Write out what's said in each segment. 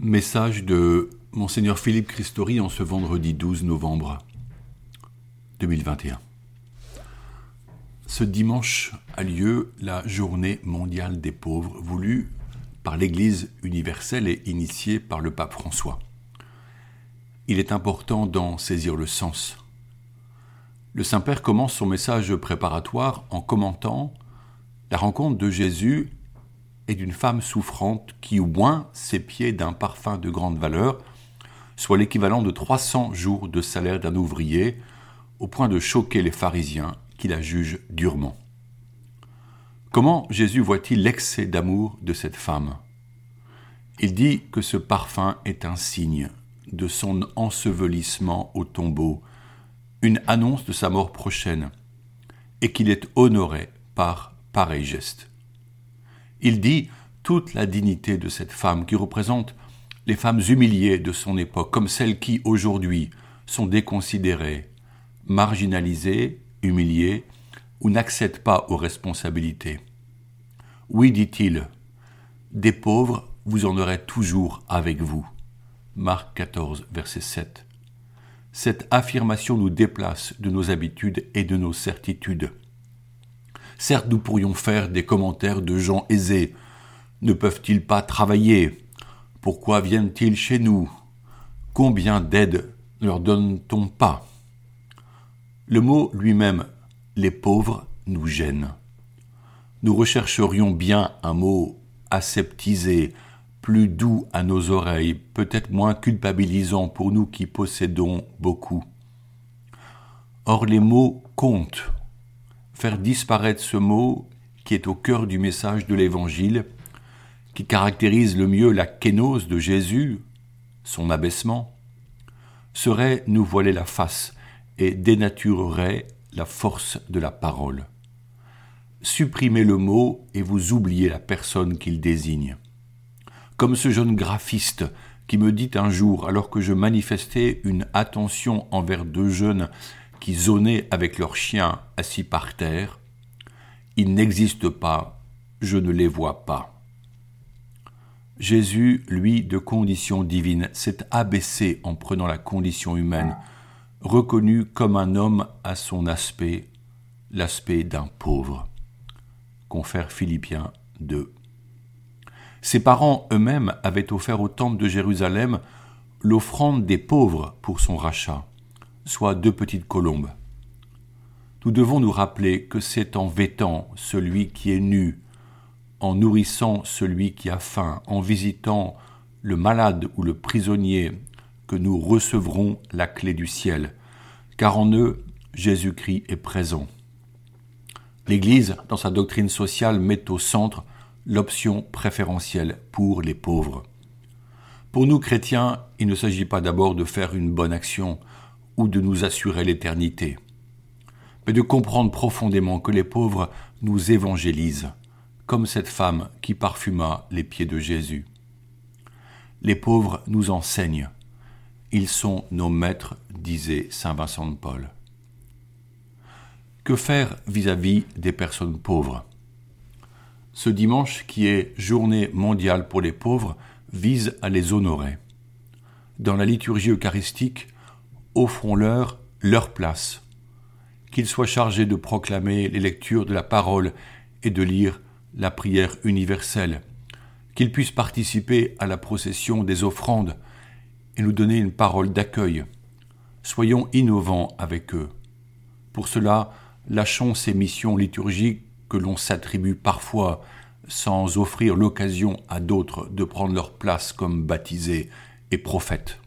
Message de Monseigneur Philippe Christori en ce vendredi 12 novembre 2021. Ce dimanche a lieu la journée mondiale des pauvres voulue par l'Église universelle et initiée par le pape François. Il est important d'en saisir le sens. Le Saint-Père commence son message préparatoire en commentant la rencontre de Jésus et d'une femme souffrante qui oint ses pieds d'un parfum de grande valeur, soit l'équivalent de 300 jours de salaire d'un ouvrier, au point de choquer les pharisiens qui la jugent durement. Comment Jésus voit-il l'excès d'amour de cette femme? Il dit que ce parfum est un signe de son ensevelissement au tombeau, une annonce de sa mort prochaine, et qu'il est honoré par pareil geste. Il dit toute la dignité de cette femme qui représente les femmes humiliées de son époque, comme celles qui, aujourd'hui, sont déconsidérées, marginalisées, humiliées, ou n'accèdent pas aux responsabilités. Oui, dit-il, des pauvres, vous en aurez toujours avec vous. Marc 14, verset 7. Cette affirmation nous déplace de nos habitudes et de nos certitudes. Certes, nous pourrions faire des commentaires de gens aisés. Ne peuvent-ils pas travailler? Pourquoi viennent-ils chez nous? Combien d'aide ne leur donne-t-on pas? Le mot lui-même, les pauvres, nous gêne. Nous rechercherions bien un mot aseptisé, plus doux à nos oreilles, peut-être moins culpabilisant pour nous qui possédons beaucoup. Or les mots comptent faire disparaître ce mot qui est au cœur du message de l'Évangile, qui caractérise le mieux la kénose de Jésus, son abaissement, serait nous voiler la face et dénaturerait la force de la parole. Supprimez le mot et vous oubliez la personne qu'il désigne. Comme ce jeune graphiste qui me dit un jour, alors que je manifestais une attention envers deux jeunes qui zonaient avec leurs chiens assis par terre, ils n'existent pas, je ne les vois pas. Jésus, lui, de condition divine, s'est abaissé en prenant la condition humaine, reconnu comme un homme à son aspect, l'aspect d'un pauvre. Confère Philippiens 2. Ses parents eux-mêmes avaient offert au temple de Jérusalem l'offrande des pauvres pour son rachat soit deux petites colombes. Nous devons nous rappeler que c'est en vêtant celui qui est nu, en nourrissant celui qui a faim, en visitant le malade ou le prisonnier, que nous recevrons la clé du ciel, car en eux, Jésus-Christ est présent. L'Église, dans sa doctrine sociale, met au centre l'option préférentielle pour les pauvres. Pour nous chrétiens, il ne s'agit pas d'abord de faire une bonne action, ou de nous assurer l'éternité, mais de comprendre profondément que les pauvres nous évangélisent, comme cette femme qui parfuma les pieds de Jésus. Les pauvres nous enseignent, ils sont nos maîtres, disait Saint Vincent de Paul. Que faire vis-à-vis des personnes pauvres? Ce dimanche, qui est journée mondiale pour les pauvres, vise à les honorer. Dans la liturgie eucharistique, offrons-leur leur place, qu'ils soient chargés de proclamer les lectures de la parole et de lire la prière universelle, qu'ils puissent participer à la procession des offrandes et nous donner une parole d'accueil. Soyons innovants avec eux. Pour cela, lâchons ces missions liturgiques que l'on s'attribue parfois sans offrir l'occasion à d'autres de prendre leur place comme baptisés et prophètes.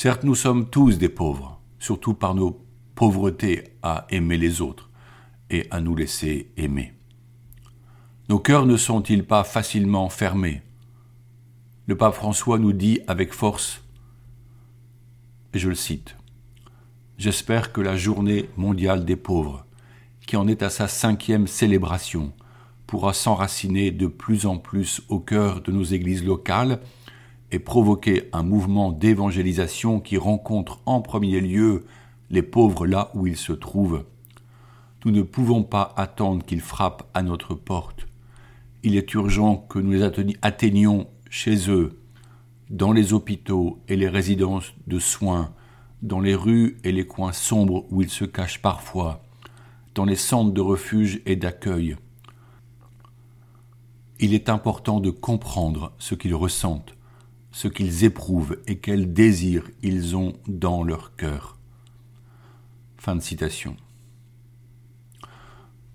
Certes, nous sommes tous des pauvres, surtout par nos pauvretés à aimer les autres et à nous laisser aimer. Nos cœurs ne sont-ils pas facilement fermés? Le pape François nous dit avec force, et je le cite, J'espère que la journée mondiale des pauvres, qui en est à sa cinquième célébration, pourra s'enraciner de plus en plus au cœur de nos églises locales et provoquer un mouvement d'évangélisation qui rencontre en premier lieu les pauvres là où ils se trouvent. Nous ne pouvons pas attendre qu'ils frappent à notre porte. Il est urgent que nous les atteignions chez eux, dans les hôpitaux et les résidences de soins, dans les rues et les coins sombres où ils se cachent parfois, dans les centres de refuge et d'accueil. Il est important de comprendre ce qu'ils ressentent, ce qu'ils éprouvent et quels désirs ils ont dans leur cœur. Fin de citation.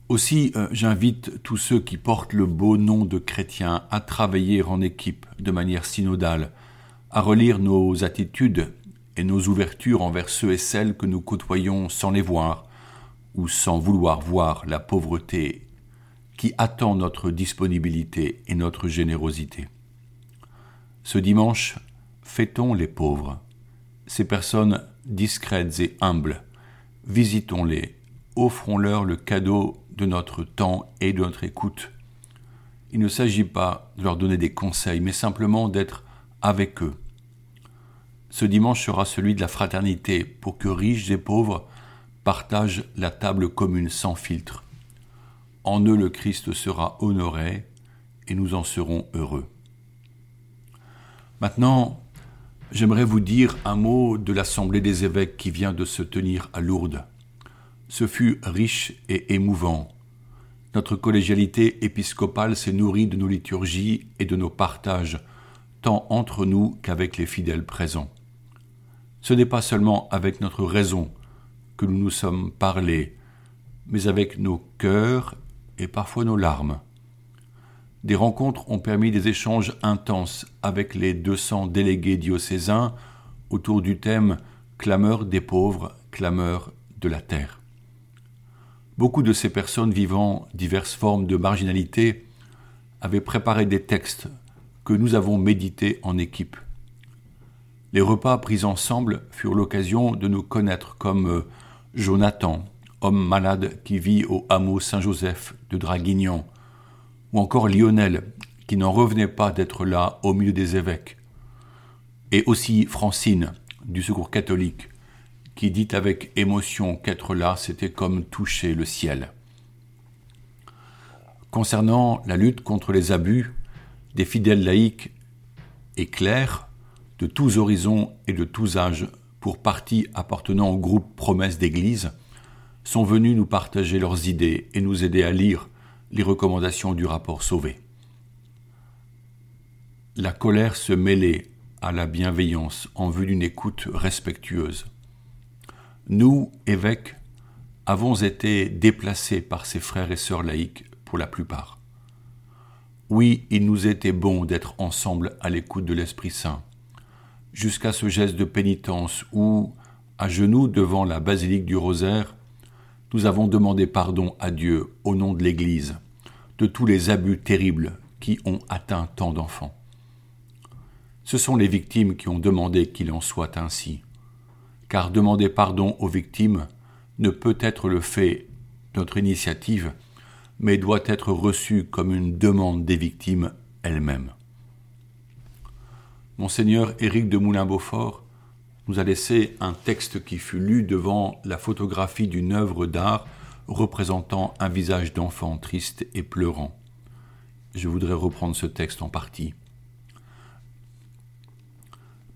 Aussi, euh, j'invite tous ceux qui portent le beau nom de chrétiens à travailler en équipe de manière synodale, à relire nos attitudes et nos ouvertures envers ceux et celles que nous côtoyons sans les voir ou sans vouloir voir la pauvreté qui attend notre disponibilité et notre générosité. Ce dimanche, fêtons les pauvres, ces personnes discrètes et humbles, visitons-les, offrons-leur le cadeau de notre temps et de notre écoute. Il ne s'agit pas de leur donner des conseils, mais simplement d'être avec eux. Ce dimanche sera celui de la fraternité pour que riches et pauvres partagent la table commune sans filtre. En eux le Christ sera honoré et nous en serons heureux. Maintenant, j'aimerais vous dire un mot de l'Assemblée des évêques qui vient de se tenir à Lourdes. Ce fut riche et émouvant. Notre collégialité épiscopale s'est nourrie de nos liturgies et de nos partages, tant entre nous qu'avec les fidèles présents. Ce n'est pas seulement avec notre raison que nous nous sommes parlés, mais avec nos cœurs et parfois nos larmes. Des rencontres ont permis des échanges intenses avec les 200 délégués diocésains autour du thème Clameur des pauvres, clameur de la terre. Beaucoup de ces personnes vivant diverses formes de marginalité avaient préparé des textes que nous avons médités en équipe. Les repas pris ensemble furent l'occasion de nous connaître comme euh, Jonathan, homme malade qui vit au hameau Saint-Joseph de Draguignan, ou encore Lionel, qui n'en revenait pas d'être là au milieu des évêques, et aussi Francine, du Secours catholique, qui dit avec émotion qu'être là, c'était comme toucher le ciel. Concernant la lutte contre les abus, des fidèles laïcs et clercs de tous horizons et de tous âges, pour partie appartenant au groupe Promesse d'Église, sont venus nous partager leurs idées et nous aider à lire les recommandations du rapport Sauvé. La colère se mêlait à la bienveillance en vue d'une écoute respectueuse. Nous, évêques, avons été déplacés par ces frères et sœurs laïcs pour la plupart. Oui, il nous était bon d'être ensemble à l'écoute de l'Esprit Saint, jusqu'à ce geste de pénitence où, à genoux devant la basilique du rosaire, nous avons demandé pardon à Dieu au nom de l'Église de tous les abus terribles qui ont atteint tant d'enfants. Ce sont les victimes qui ont demandé qu'il en soit ainsi car demander pardon aux victimes ne peut être le fait de notre initiative, mais doit être reçu comme une demande des victimes elles-mêmes. Monseigneur Éric de Moulin-Beaufort nous a laissé un texte qui fut lu devant la photographie d'une œuvre d'art représentant un visage d'enfant triste et pleurant. Je voudrais reprendre ce texte en partie.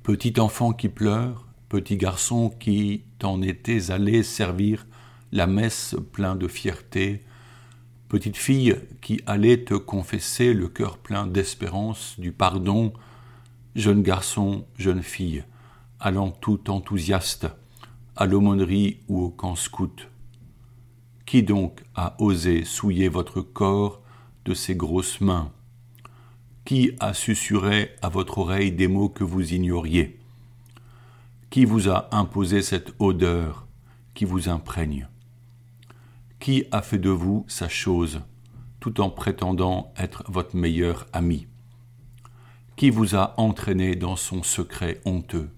Petit enfant qui pleure, petit garçon qui t'en étais allé servir la messe plein de fierté, petite fille qui allait te confesser le cœur plein d'espérance, du pardon, jeune garçon, jeune fille, allant tout enthousiaste à l'aumônerie ou au camp scout. Qui donc a osé souiller votre corps de ses grosses mains? Qui a susurré à votre oreille des mots que vous ignoriez? Qui vous a imposé cette odeur qui vous imprègne? Qui a fait de vous sa chose tout en prétendant être votre meilleur ami? Qui vous a entraîné dans son secret honteux?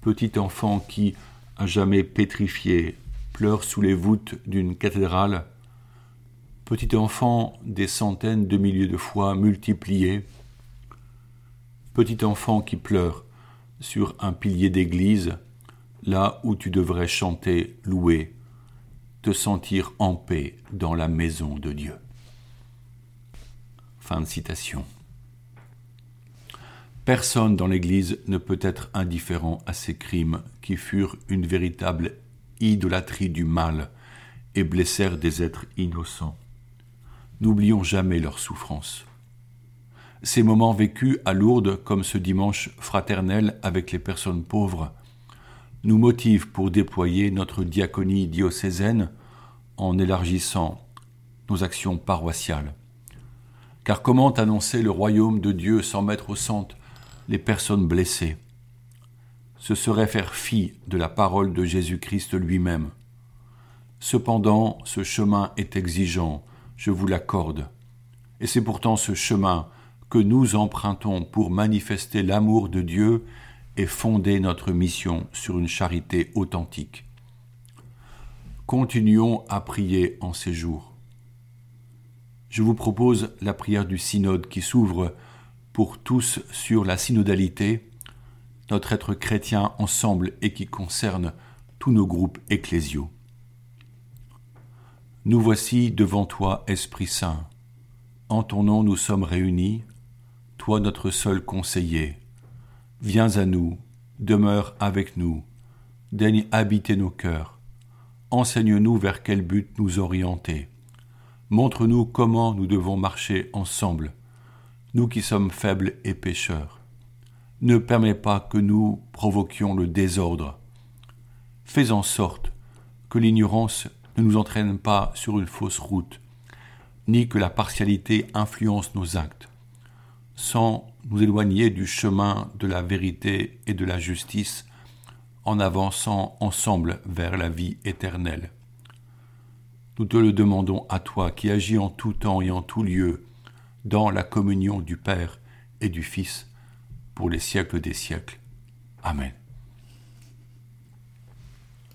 Petit enfant qui, à jamais pétrifié, pleure sous les voûtes d'une cathédrale, petit enfant des centaines de milliers de fois multipliés, petit enfant qui pleure sur un pilier d'église, là où tu devrais chanter, louer, te sentir en paix dans la maison de Dieu. Fin de citation. Personne dans l'Église ne peut être indifférent à ces crimes qui furent une véritable idolâtrie du mal et blessèrent des êtres innocents. N'oublions jamais leurs souffrances. Ces moments vécus à Lourdes comme ce dimanche fraternel avec les personnes pauvres nous motivent pour déployer notre diaconie diocésaine en élargissant nos actions paroissiales. Car comment annoncer le royaume de Dieu sans mettre au centre les personnes blessées Ce serait faire fi de la parole de Jésus-Christ lui-même. Cependant, ce chemin est exigeant, je vous l'accorde. Et c'est pourtant ce chemin que nous empruntons pour manifester l'amour de Dieu et fonder notre mission sur une charité authentique. Continuons à prier en ces jours. Je vous propose la prière du synode qui s'ouvre tous sur la synodalité, notre être chrétien ensemble et qui concerne tous nos groupes ecclésiaux. Nous voici devant toi, Esprit Saint. En ton nom nous sommes réunis, toi notre seul conseiller. Viens à nous, demeure avec nous, daigne habiter nos cœurs. Enseigne-nous vers quel but nous orienter. Montre-nous comment nous devons marcher ensemble nous qui sommes faibles et pécheurs. Ne permets pas que nous provoquions le désordre. Fais en sorte que l'ignorance ne nous entraîne pas sur une fausse route, ni que la partialité influence nos actes, sans nous éloigner du chemin de la vérité et de la justice en avançant ensemble vers la vie éternelle. Nous te le demandons à toi qui agis en tout temps et en tout lieu, dans la communion du Père et du Fils pour les siècles des siècles. Amen.